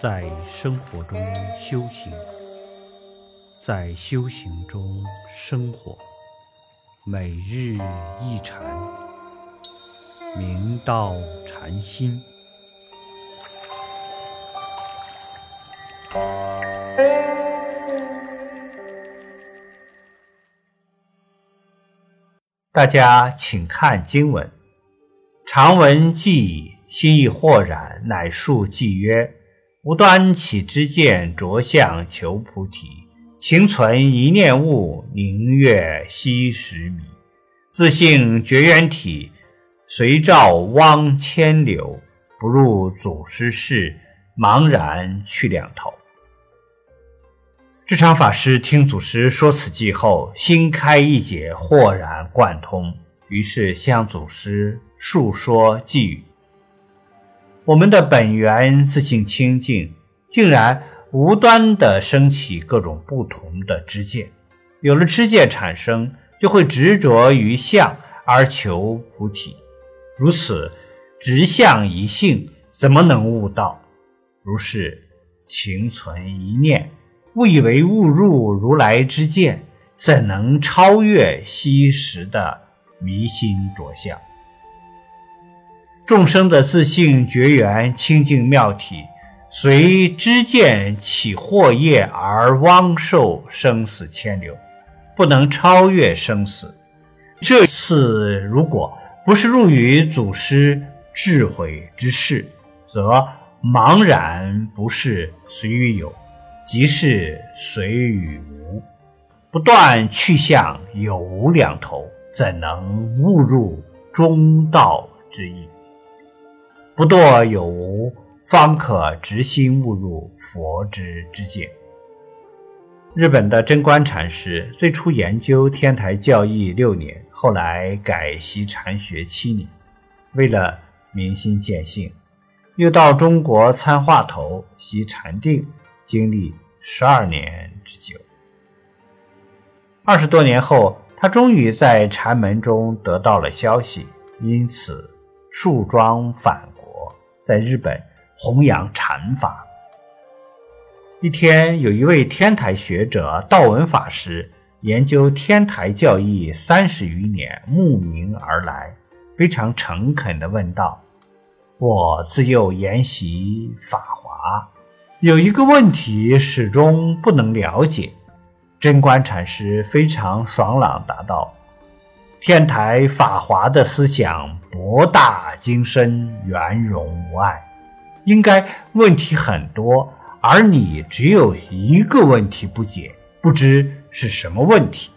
在生活中修行，在修行中生活，每日一禅，明道禅心。大家请看经文，常闻记心意豁然，乃述偈曰：“无端起之见，着相求菩提。情存一念悟，明月惜时迷。自性绝缘体，随照汪千流。不入祖师室，茫然去两头。”智常法师听祖师说此偈后，心开意解，豁然贯通，于是向祖师述说偈语。我们的本源自性清净，竟然无端地升起各种不同的知见。有了知见产生，就会执着于相而求菩提。如此执相一性，怎么能悟道？如是情存一念。误以为误入如来之见，怎能超越昔时的迷心着相？众生的自性觉缘清净妙体，随知见起惑业而枉受生死牵流，不能超越生死。这次如果不是入于祖师智慧之士，则茫然不是随于有。即是随与无，不断去向有无两头，怎能误入中道之意？不堕有无，方可直心悟入佛之之境。日本的贞观禅师最初研究天台教义六年，后来改习禅学七年，为了明心见性，又到中国参化头习禅定。经历十二年之久，二十多年后，他终于在禅门中得到了消息，因此树桩返，在日本弘扬禅法。一天，有一位天台学者道文法师研究天台教义三十余年，慕名而来，非常诚恳地问道：“我自幼研习法华。”有一个问题始终不能了解，贞观禅师非常爽朗答道：“天台法华的思想博大精深，圆融无碍，应该问题很多，而你只有一个问题不解，不知是什么问题。”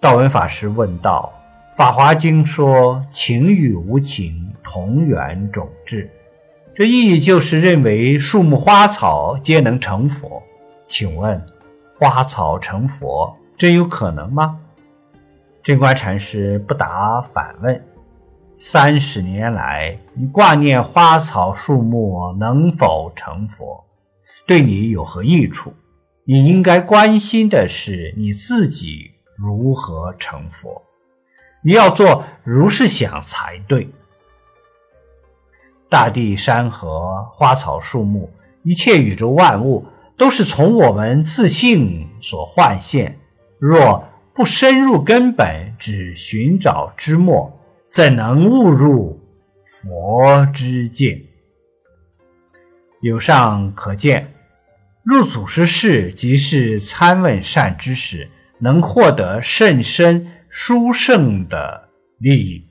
道文法师问道：“法华经说情与无情同源种质。”这意义就是认为树木花草皆能成佛，请问花草成佛真有可能吗？贞观禅师不答反问：三十年来，你挂念花草树木能否成佛，对你有何益处？你应该关心的是你自己如何成佛，你要做如是想才对。大地、山河、花草、树木，一切宇宙万物，都是从我们自性所幻现。若不深入根本，只寻找之末，怎能悟入佛之境？由上可见，入祖师室即是参问善知识，能获得甚深殊胜的利益。